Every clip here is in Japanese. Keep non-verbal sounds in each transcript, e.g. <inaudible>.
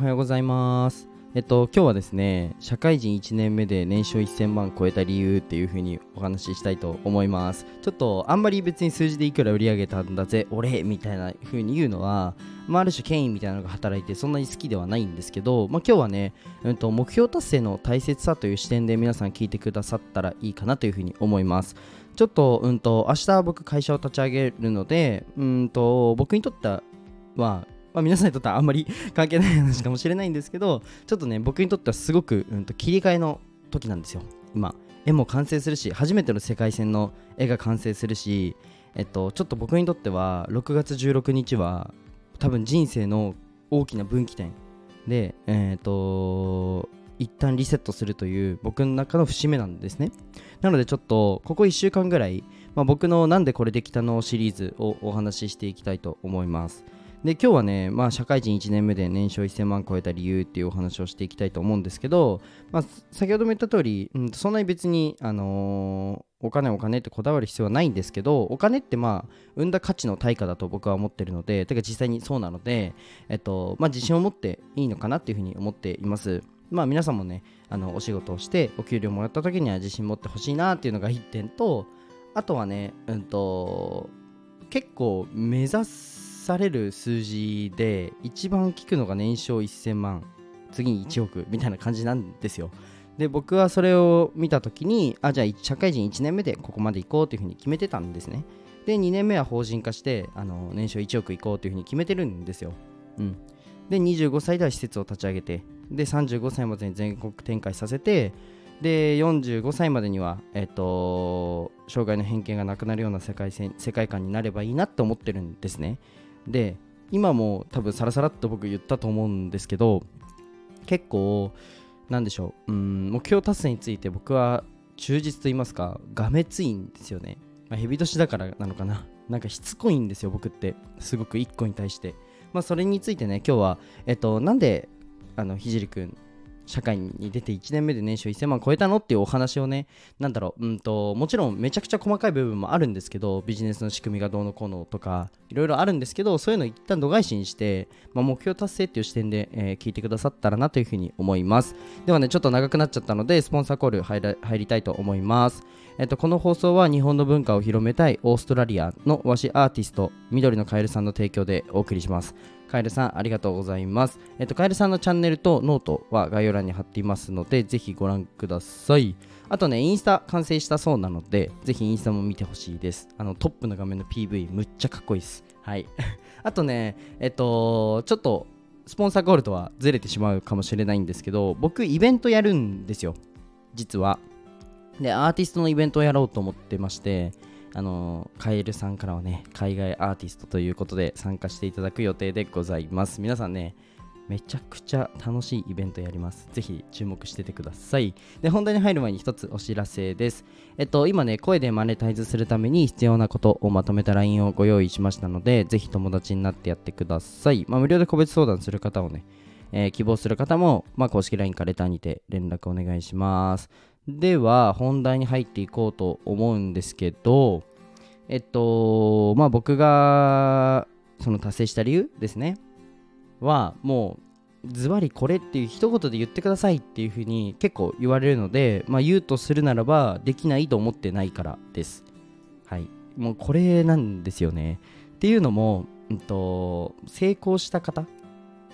はようございます。えっと、今日はですね、社会人1年目で年商1000万超えた理由っていう風にお話ししたいと思います。ちょっと、あんまり別に数字でいくら売り上げたんだぜ、俺みたいな風に言うのは、まあ、ある種権威みたいなのが働いてそんなに好きではないんですけど、まあ、今日はね、うん、と目標達成の大切さという視点で皆さん聞いてくださったらいいかなという風に思います。ちょっと、うんと、明日僕会社を立ち上げるので、うんと、僕にとっては、まあ、皆さんにとってはあんまり関係ない話かもしれないんですけどちょっとね僕にとってはすごく、うん、と切り替えの時なんですよ。今絵も完成するし初めての世界線の絵が完成するしえっとちょっと僕にとっては6月16日は多分人生の大きな分岐点。でえっと一旦リセットするという僕の中の節目なんですね。なのでちょっとここ1週間ぐらい、まあ、僕のなんでこれできたのシリーズをお話ししていきたいと思います。で今日はね、まあ、社会人1年目で年商1000万超えた理由っていうお話をしていきたいと思うんですけど、まあ、先ほども言った通り、うん、そんなに別に、あのー、お金お金ってこだわる必要はないんですけどお金ってまあ生んだ価値の対価だと僕は思ってるのでてか実際にそうなので、えっとまあ、自信を持っていいのかなっていうふうに思っています。まあ皆さんもねあのお仕事をしてお給料もらった時には自信持ってほしいなっていうのが1点とあとはね、うんと結構目指すされる数字で一番効くのが年商1000万次に1億みたいな感じなんですよ。で僕はそれを見た時にあじゃあ社会人1年目でここまで行こうというふうに決めてたんですね。で2年目は法人化してあの年商1億行こうというふうに決めてるんですよ。うん。で25歳では施設を立ち上げてで35歳までに全国展開させてで45歳までには、えっと、障害の偏見がなくなるような世界世界観になればいいなって思ってるんですね。で今も多分サラサラっと僕言ったと思うんですけど結構なんでしょううん目標達成について僕は忠実と言いますかがめついんですよね、まあ、蛇年だからなのかな。<laughs> なんかしつこいんですよ僕って。すごく1個に対して。まあそれについてね今日はえっとなんであのひじりくん社会に出て1年目で年収1000万超えたのっていうお話をね、なんだろう、うんと、もちろんめちゃくちゃ細かい部分もあるんですけど、ビジネスの仕組みがどうのこうのとか、いろいろあるんですけど、そういうのを一旦度外視にして、まあ、目標達成っていう視点で、えー、聞いてくださったらなというふうに思います。ではね、ちょっと長くなっちゃったので、スポンサーコール入入りたいと思います。えっと、この放送は日本の文化を広めたいオーストラリアの和紙アーティスト、緑のカエルさんの提供でお送りします。カエルさん、ありがとうございます。えっと、カエルさんのチャンネルとノートは概要欄に貼っていますので、ぜひご覧ください。あとね、インスタ完成したそうなので、ぜひインスタも見てほしいです。あの、トップの画面の PV、むっちゃかっこいいです。はい。<laughs> あとね、えっと、ちょっと、スポンサーゴールとはずれてしまうかもしれないんですけど、僕、イベントやるんですよ。実は。で、アーティストのイベントをやろうと思ってまして、あのカエルさんからはね海外アーティストということで参加していただく予定でございます。皆さんねめちゃくちゃ楽しいイベントやります。ぜひ注目しててください。で本題に入る前に一つお知らせです。えっと今ね声でマネタイズするために必要なことをまとめた LINE をご用意しましたのでぜひ友達になってやってください。まあ無料で個別相談する方をねえー、希望する方も、まあ、公式 LINE かレターにて連絡お願いします。では、本題に入っていこうと思うんですけど、えっと、まあ僕がその達成した理由ですね、はもうズバリこれっていう一言で言ってくださいっていうふうに結構言われるので、まあ言うとするならばできないと思ってないからです。はい。もうこれなんですよね。っていうのも、うんと、成功した方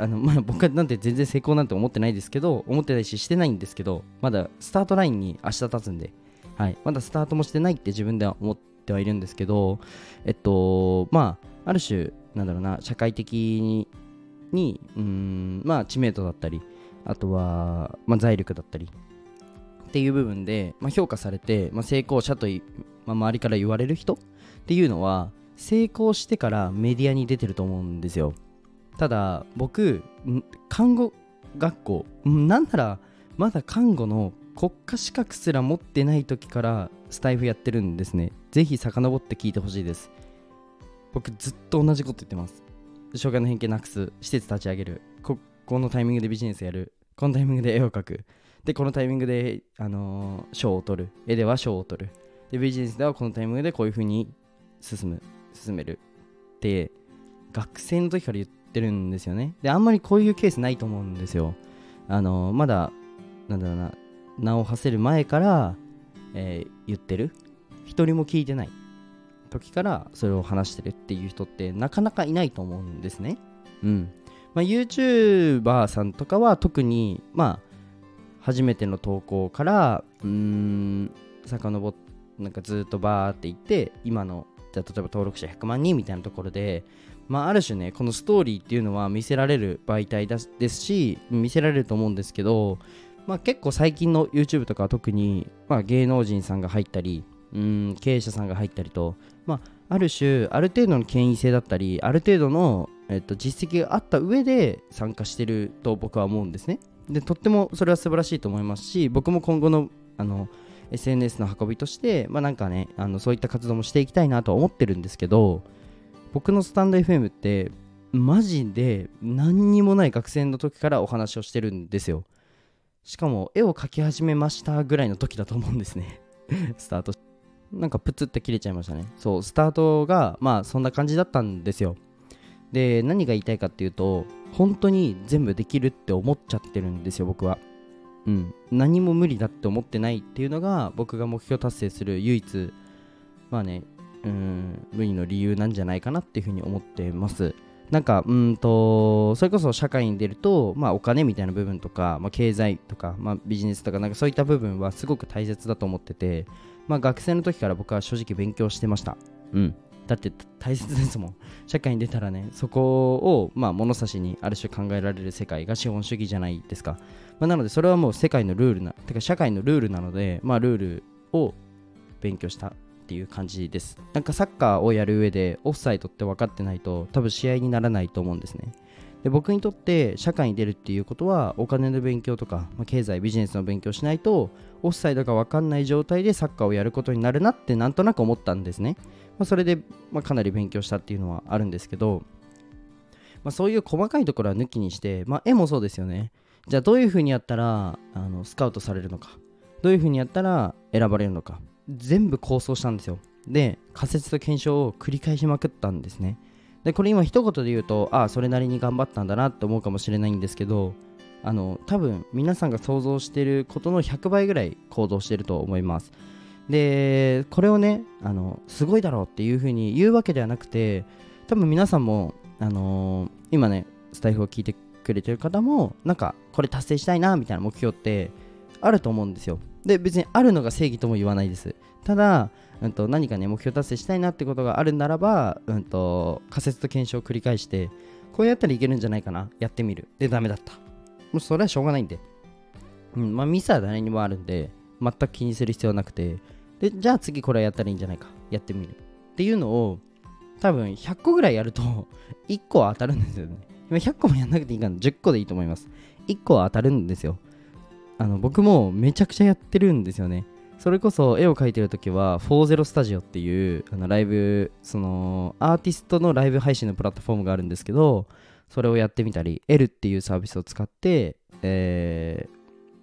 あのまあ、僕はなんて全然成功なんて思ってないですけど思ってないししてないんですけどまだスタートラインに明日立つんで、はい、まだスタートもしてないって自分では思ってはいるんですけどえっとまあある種なんだろうな社会的ににうんまあ知名度だったりあとは、まあ、財力だったりっていう部分で、まあ、評価されて、まあ、成功者と、まあ、周りから言われる人っていうのは成功してからメディアに出てると思うんですよ。ただ僕看護学校なんならまだ看護の国家資格すら持ってない時からスタイフやってるんですね。ぜひ遡って聞いてほしいです。僕ずっと同じこと言ってます。障害の偏見なくす施設立ち上げる。ここのタイミングでビジネスやる。このタイミングで絵を描く。でこのタイミングで、あのー、賞を取る。絵では賞を取る。でビジネスではこのタイミングでこういう風に進む。進める。って学生の時から言ってってるんですよね。であんまりこういうケースないと思うんですよ。あのまだなんだろうな名を馳せる前から、えー、言ってる。一人も聞いてない。時からそれを話してるっていう人ってなかなかいないと思うんですね。うん。まあ、YouTuber さんとかは特にまあ初めての投稿からうーん遡ってなんかずっとバーっていって今のじゃ例えば登録者100万人みたいなところでまあ、ある種ねこのストーリーっていうのは見せられる媒体ですし見せられると思うんですけど、まあ、結構最近の YouTube とかは特に、まあ、芸能人さんが入ったりうん経営者さんが入ったりと、まあ、ある種ある程度の権威性だったりある程度の、えっと、実績があった上で参加してると僕は思うんですね。でとってもそれは素晴らしいと思いますし僕も今後のあの SNS の運びとして、まあ、なんかねあのそういった活動もしていきたいなとは思ってるんですけど僕のスタンド FM ってマジで何にもない学生の時からお話をしてるんですよ。しかも絵を描き始めましたぐらいの時だと思うんですね。<laughs> スタート。なんかプツって切れちゃいましたね。そうスタートがまあそんな感じだったんですよ。で何が言いたいかっていうと本当に全部できるって思っちゃってるんですよ僕は。うん。何も無理だって思ってないっていうのが僕が目標達成する唯一まあねうん無理の理由なんじゃないかなっていうふうに思ってます。なんかうんとそれこそ社会に出ると、まあ、お金みたいな部分とか、まあ、経済とか、まあ、ビジネスとかなんかそういった部分はすごく大切だと思ってて、まあ、学生の時から僕は正直勉強してました。うん。だって大切ですもん。社会に出たらねそこを、まあ、物差しにある種考えられる世界が資本主義じゃないですか、まあ、なのでそれはもう世界のルールなてか社会のルールなので、まあ、ルールを勉強した。っていう感じです。なんかサッカーをやる上でオフサイドって分かってないと多分試合にならないと思うんですね。で僕にとって社会に出るっていうことはお金の勉強とか、まあ、経済ビジネスの勉強しないとオフサイドが分かんない状態でサッカーをやることになるなってなんとなく思ったんですね、まあ、それで、まあ、かなり勉強したっていうのはあるんですけど、まあ、そういう細かいところは抜きにして、まあ、絵もそうですよね。じゃあどういうふうにやったらあのスカウトされるのか。どういうふうにやったら選ばれるのか。全部構想したんですよ。で仮説と検証を繰り返しまくったんですね。でこれ今一言で言うとああそれなりに頑張ったんだなって思うかもしれないんですけどあの多分皆さんが想像してることの100倍ぐらい行動してると思います。でこれをねあのすごいだろうっていうふうに言うわけではなくて多分皆さんも、あのー、今ねスタイフを聞いてくれてる方もなんかこれ達成したいなみたいな目標ってあると思うんですよ。で別にあるのが正義とも言わないです。ただ、うんと、何かね目標達成したいなってことがあるならば、うんと、仮説と検証を繰り返してこうやったらいけるんじゃないかな。やってみる。でダメだった。もうそれはしょうがないんで。うんまあミスは誰にもあるんで全く気にする必要なくて。でじゃあ次これやったらいいんじゃないか。やってみる。っていうのを多分100個ぐらいやると1個は当たるんですよね。今100個もやんなくていいから10個でいいと思います。1個は当たるんですよ。あの僕もめちゃくちゃやってるんですよね。それこそ絵を描いてる時は40スタジオっていうあのライブそのアーティストのライブ配信のプラットフォームがあるんですけどそれをやってみたり L っていうサービスを使って、え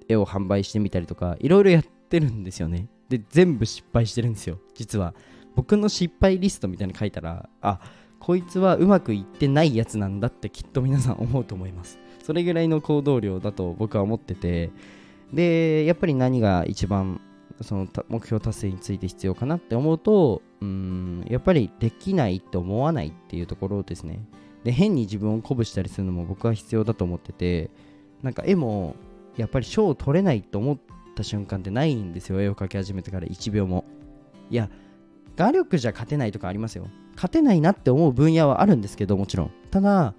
ー、絵を販売してみたりとかいろいろやってるんですよね。で全部失敗してるんですよ。実は。僕の失敗リストみたいに書いたらあこいつはうまくいってないやつなんだってきっと皆さん思うと思います。それぐらいの行動量だと僕は思っててでやっぱり何が一番その目標達成について必要かなって思うとうんやっぱりできないって思わないっていうところですね。で変に自分を鼓舞したりするのも僕は必要だと思っててなんか絵もやっぱり賞を取れないと思った瞬間ってないんですよ。絵を描き始めてから1秒も。いや画力じゃ勝てないとかありますよ。勝てないなって思う分野はあるんですけどもちろん。ただ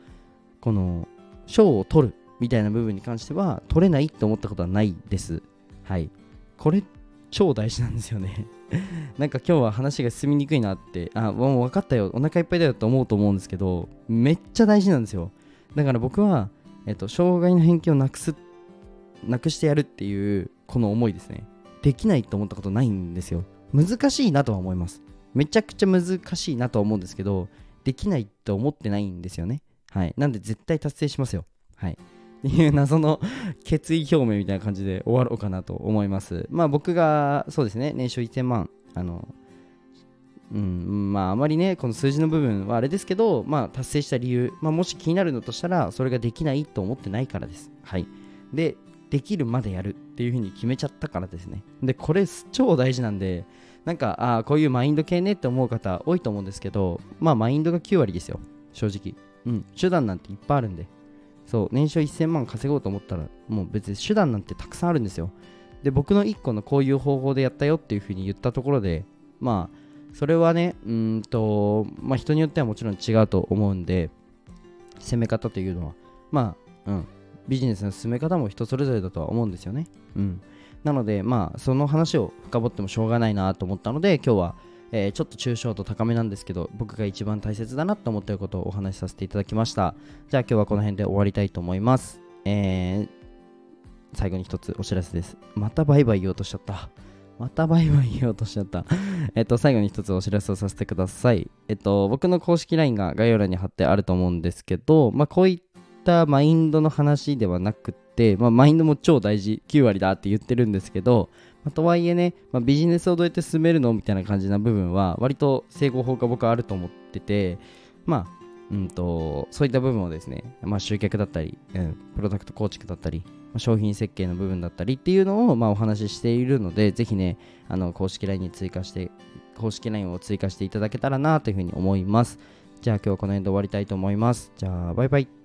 この賞を取るみたいな部分に関しては取れないって思ったことはないです。はい。これ超大事なんですよね <laughs> なんか今日は話が進みにくいなって、あ、もう分かったよ、お腹いっぱいだよと思うと思うんですけど、めっちゃ大事なんですよ。だから僕は、えっと、障害の偏見をなくす、なくしてやるっていう、この思いですね。できないと思ったことないんですよ。難しいなとは思います。めちゃくちゃ難しいなとは思うんですけど、できないと思ってないんですよね。はい。なんで絶対達成しますよ。はい。っていう謎の決意表明みたいな感じで終わろうかなと思います。まあ僕がそうですね、年収1000万、あの、うん、まああまりねこの数字の部分はあれですけど、まあ、達成した理由、まあ、もし気になるのとしたらそれができないと思ってないからです。はい。でできるまでやるっていうふうに決めちゃったからですね。でこれ超大事なんでなんかああこういうマインド系ねって思う方多いと思うんですけどまあマインドが9割ですよ。正直。うん。手段なんていっぱいあるんで。そう年商1000万稼ごうと思ったらもう別に手段なんてたくさんあるんですよ。で僕の1個のこういう方法でやったよっていうふうに言ったところでまあそれはねうんとまあ人によってはもちろん違うと思うんで攻め方というのはまあうんビジネスの進め方も人それぞれだとは思うんですよね。うん。なのでまあその話を深掘ってもしょうがないなと思ったので今日はえー、ちょっと抽象度高めなんですけど僕が一番大切だなと思ってることをお話しさせていただきましたじゃあ今日はこの辺で終わりたいと思いますえー、最後に一つお知らせですまたバイバイ言おうとしちゃったまたバイバイ言おうとしちゃった。えっと、最後に一つお知らせをさせてください。えっと、僕の公式 LINE が概要欄に貼ってあると思うんですけど、まあ、こういったマインドの話ではなくて、まあ、マインドも超大事、9割だって言ってるんですけど、まあ、とはいえね、まあ、ビジネスをどうやって進めるのみたいな感じな部分は、割と成功法が僕はあると思ってて、まあ、うんと、そういった部分をですね、まあ、集客だったり、うん、プロダクト構築だったり、商品設計の部分だったりっていうのをまあお話ししているので、ぜひね、あの公式 LINE に追加して、公式 LINE を追加していただけたらなというふうに思います。じゃあ今日はこの辺で終わりたいと思います。じゃあバイバイ。